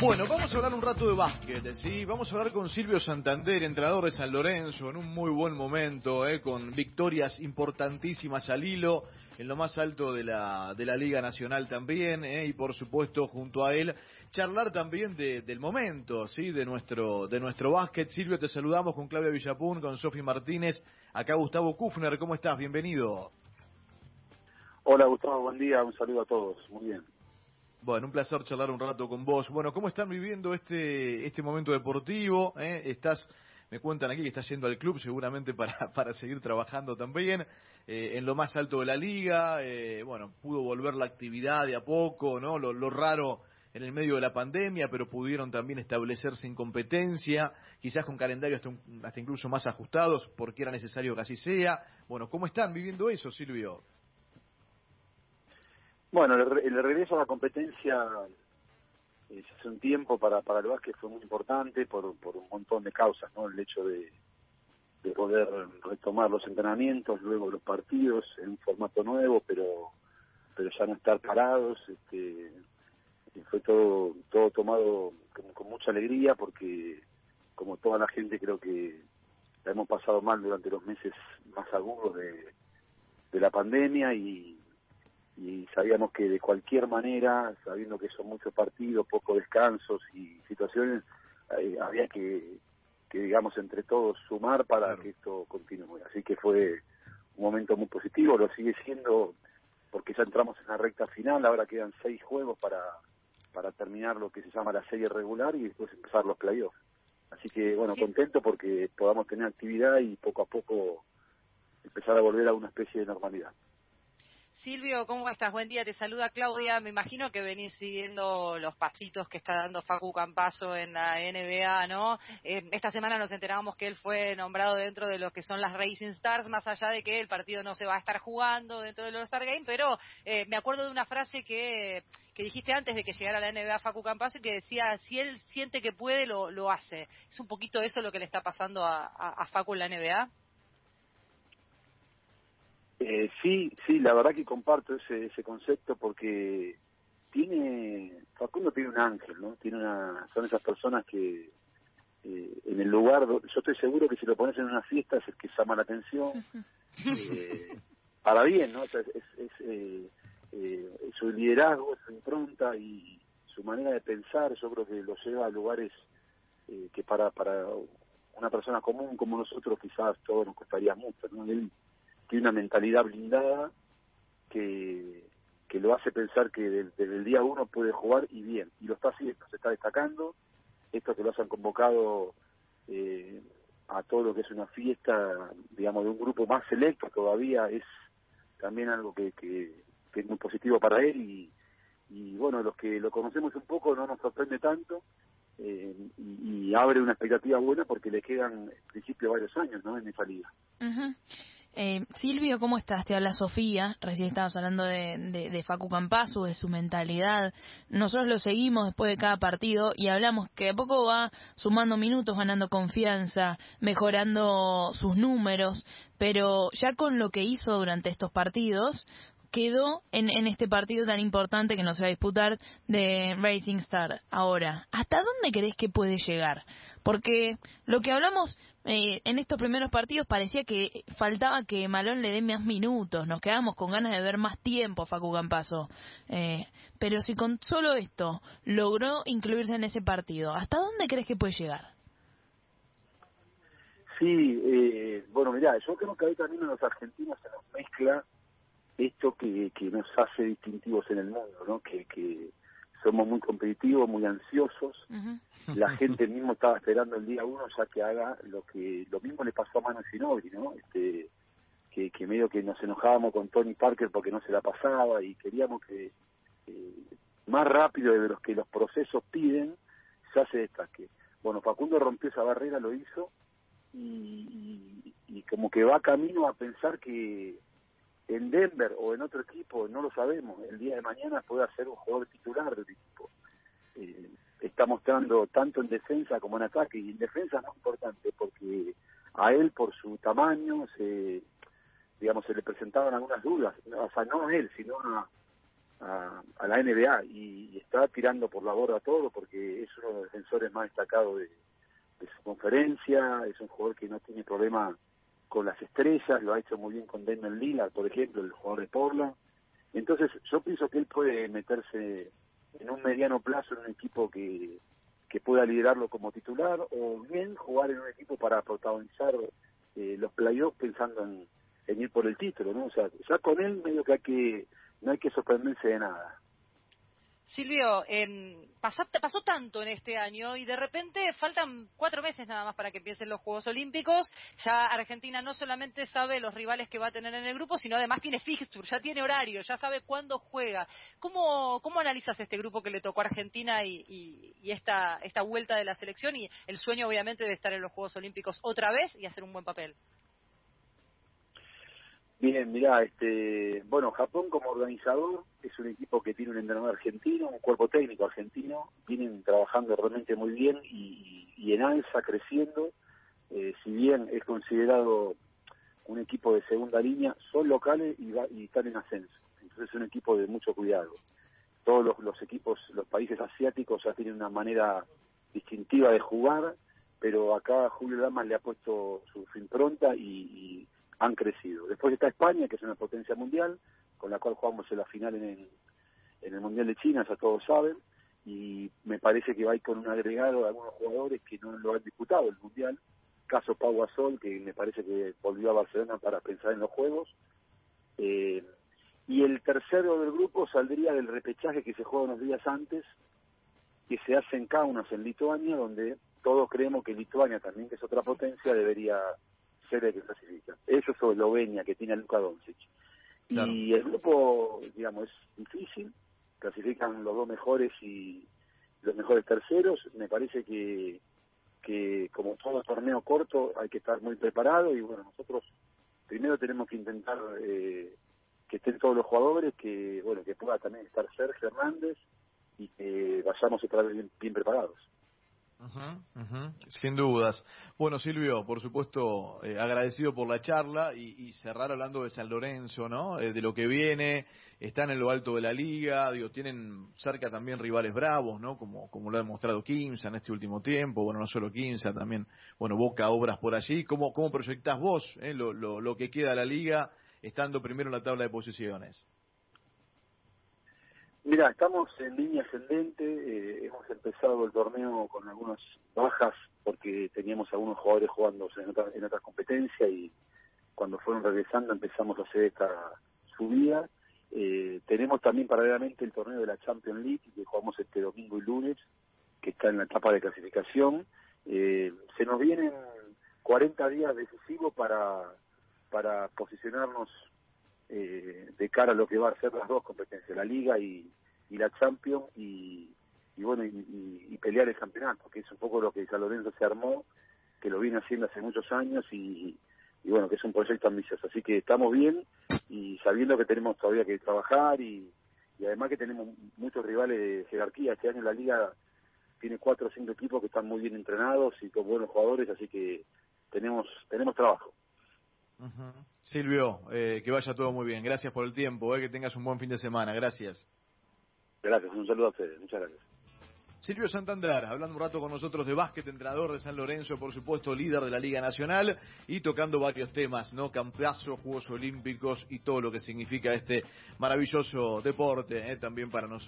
Bueno, vamos a hablar un rato de básquet, ¿sí? Vamos a hablar con Silvio Santander, entrenador de San Lorenzo, en un muy buen momento, ¿eh? con victorias importantísimas al hilo, en lo más alto de la, de la Liga Nacional también, ¿eh? y por supuesto junto a él, charlar también de, del momento, ¿sí? De nuestro, de nuestro básquet. Silvio, te saludamos con Claudia Villapun, con Sofi Martínez, acá Gustavo Kufner, ¿cómo estás? Bienvenido. Hola Gustavo, buen día, un saludo a todos, muy bien. Bueno, un placer charlar un rato con vos. Bueno, ¿cómo están viviendo este este momento deportivo? ¿Eh? Estás, me cuentan aquí que estás yendo al club seguramente para, para seguir trabajando también, eh, en lo más alto de la liga, eh, bueno, pudo volver la actividad de a poco, ¿no? Lo, lo raro en el medio de la pandemia, pero pudieron también establecerse en competencia, quizás con calendarios hasta, hasta incluso más ajustados, porque era necesario que así sea. Bueno, ¿cómo están viviendo eso, Silvio? Bueno, el, el regreso a la competencia eh, hace un tiempo para, para el básquet fue muy importante por, por un montón de causas, ¿no? El hecho de, de poder retomar los entrenamientos, luego los partidos en un formato nuevo, pero pero ya no estar parados, este, fue todo todo tomado con, mucha alegría porque como toda la gente creo que la hemos pasado mal durante los meses más agudos de la pandemia y, y sabíamos que de cualquier manera, sabiendo que son muchos partidos, pocos descansos y situaciones, eh, había que, que, digamos, entre todos sumar para Claro. que esto continúe. Así que fue un momento muy positivo, lo sigue siendo porque ya entramos en la recta final, ahora quedan seis juegos para, para terminar lo que se llama la serie regular y después empezar los playoffs. Así que, bueno, Sí. contento porque podamos tener actividad y poco a poco empezar a volver a una especie de normalidad. Silvio, ¿cómo estás? Buen día, te saluda Claudia. Me imagino que venís siguiendo los pasitos que está dando Facu Campazo en la NBA, ¿no? Eh, esta semana nos enterábamos que él fue nombrado dentro de lo que son las Racing Stars, más allá de que el partido no se va a estar jugando dentro del All-Star Game, pero eh, me acuerdo de una frase que, que dijiste antes de que llegara a la NBA Facu Campazo y que decía, si él siente que puede, lo, lo hace. ¿Es un poquito eso lo que le está pasando a, Facu en la NBA? Eh, sí, sí, la verdad que comparto ese, ese concepto porque tiene, Facundo tiene un ángel, ¿no? Tiene una, son esas personas que eh, en el lugar, yo estoy seguro que si lo pones en una fiesta es el que llama la atención, eh, para bien, ¿no? O sea, es, es, es, eh, su liderazgo, su impronta y su manera de pensar, yo creo que lo lleva a lugares eh, que para, para una persona común como nosotros quizás todo nos costaría mucho, ¿no? Él tiene una mentalidad blindada que, que lo hace pensar que desde el día uno puede jugar y bien, y lo está haciendo, se está destacando, esto que lo han convocado eh, a todo lo que es una fiesta, digamos, de un grupo más selecto todavía, es también algo que, que, es muy positivo para él y, y bueno, los que lo conocemos un poco no nos sorprende tanto eh, y, abre una expectativa buena porque le quedan en principio varios años ¿no? en esa liga. Ujú. Eh, Silvio, ¿cómo estás? Te habla Sofía. Recién estabas hablando de, de, de Facu Campazo, de su mentalidad. Nosotros lo seguimos después de cada partido y hablamos que a poco va sumando minutos, ganando confianza, mejorando sus números, pero ya con lo que hizo durante estos partidos, quedó en, en este partido tan importante que nos va a disputar de Racing Star. Ahora, ¿hasta dónde crees que puede llegar? Porque lo que hablamos eh, en estos primeros partidos parecía que faltaba que Malón le dé más minutos, nos quedamos con ganas de ver más tiempo a Facu Campazo. Eh, pero si con solo esto logró incluirse en ese partido, ¿hasta dónde crees que puede llegar? Sí, eh, bueno, mirá, yo creo que ahí también a los argentinos se nos mezcla esto que, que nos hace distintivos en el mundo, ¿no? Que, que somos muy competitivos, muy ansiosos. La gente mismo estaba esperando el día uno ya que haga lo que lo mismo le pasó a Manu Ginobili, ¿no? Este, que, que medio que nos enojábamos con Tony Parker porque no se la pasaba y queríamos que eh, más rápido de los que los procesos piden ya se destaque. Bueno, Facundo rompió esa barrera, lo hizo y, y, y como que va camino a pensar que en Denver o en otro equipo, no lo sabemos, el día de mañana puede ser un jugador titular del equipo. Eh, está mostrando tanto en defensa como en ataque, y en defensa es importante porque a él por su tamaño se digamos se le presentaban algunas dudas, o sea, no a él, sino a, a, la NBA y, está tirando por la borda todo porque es uno de los defensores más destacados de, su conferencia, es un jugador que no tiene problema con las estrellas, lo ha hecho muy bien con Damian Lillard, por ejemplo, el jugador de Portland. Entonces, yo pienso que él puede meterse en un mediano plazo en un equipo que, que pueda liderarlo como titular o bien jugar en un equipo para protagonizar eh, los playoffs pensando en, en ir por el título, ¿no? O sea, ya con él medio que hay que no hay que sorprenderse de nada. Silvio, pasaste, pasó tanto en este año y de repente faltan cuatro meses nada más para que empiecen los Juegos Olímpicos. Ya Argentina no solamente sabe los rivales que va a tener en el grupo, sino además tiene fixture, ya tiene horario, ya sabe cuándo juega. ¿Cómo, cómo analizas este grupo que le tocó a Argentina y, y, y esta, esta vuelta de la selección y el sueño obviamente de estar en los Juegos Olímpicos otra vez y hacer un buen papel? Bien, mira, este, bueno, Japón como organizador es un equipo que tiene un entrenador argentino, un cuerpo técnico argentino, vienen trabajando realmente muy bien y, en alza creciendo. Eh, si bien es considerado un equipo de segunda línea, son locales y, va, y están en ascenso. Entonces es un equipo de mucho cuidado. Todos los, los equipos, los países asiáticos ya tienen una manera distintiva de jugar, pero acá Julio Damas le ha puesto su impronta y, y han crecido. Después está España, que es una potencia mundial, con la cual jugamos en la final en el, en el Mundial de China, ya todos saben, y me parece que va a ir con un agregado de algunos jugadores que no lo han disputado el Mundial, caso Pau Gasol, que me parece que volvió a Barcelona para pensar en los Juegos, eh, y el tercero del grupo saldría del repechaje que se juega unos días antes, que se hace en Kaunas, en Lituania, donde todos creemos que Lituania también, que es otra potencia, debería serie que clasifica. Eso es Eslovenia, que tiene a Luka Doncic. Y el grupo, digamos, es difícil. Clasifican los dos mejores y los mejores terceros. Me parece que, que como todo torneo corto hay que estar muy preparado y bueno, nosotros primero tenemos que intentar eh, que estén todos los jugadores, que bueno que pueda también estar Sergio Hernández y que vayamos otra vez bien preparados. Sin dudas. Bueno, Silvio, por supuesto, eh, agradecido por la charla y, cerrar hablando de San Lorenzo, ¿no? Eh, de lo que viene, están en lo alto de la liga, digo, tienen cerca también rivales bravos, ¿no? Como, como lo ha demostrado Quimsa en este último tiempo, bueno, no solo Quimsa, también, bueno, Boca Obras por allí. ¿Cómo, cómo proyectás vos eh, lo, lo, lo que queda de la liga estando primero en la tabla de posiciones? Mira, estamos en línea ascendente, eh, hemos empezado el torneo con algunas bajas porque teníamos algunos jugadores jugando en, otra, en otras competencias y cuando fueron regresando empezamos a hacer esta subida. Eh, tenemos también paralelamente el torneo de la Champions League que jugamos este domingo y lunes, que está en la etapa de clasificación. Eh, se nos vienen 40 días decisivos para, para posicionarnos eh, de cara a lo que va a ser las dos competencias, la Liga y, y la Champions, y, y bueno, y, y, pelear el campeonato, que es un poco lo que San Lorenzo se armó, que lo viene haciendo hace muchos años y, y bueno, que es un proyecto ambicioso. Así que estamos bien y sabiendo que tenemos todavía que trabajar y, y además que tenemos muchos rivales de jerarquía. Este año la Liga tiene cuatro o cinco equipos que están muy bien entrenados y con buenos jugadores, así que tenemos tenemos trabajo. Silvio, eh, que vaya todo muy bien. Gracias por el tiempo, eh, que tengas un buen fin de semana. Gracias. Gracias, un saludo a ustedes. Muchas gracias. Silvio Santander, hablando un rato con nosotros de básquet, entrenador de San Lorenzo, por supuesto, líder de la Liga Nacional y tocando varios temas, ¿no? Campeazo, Juegos Olímpicos y todo lo que significa este maravilloso deporte, eh, también para nosotros.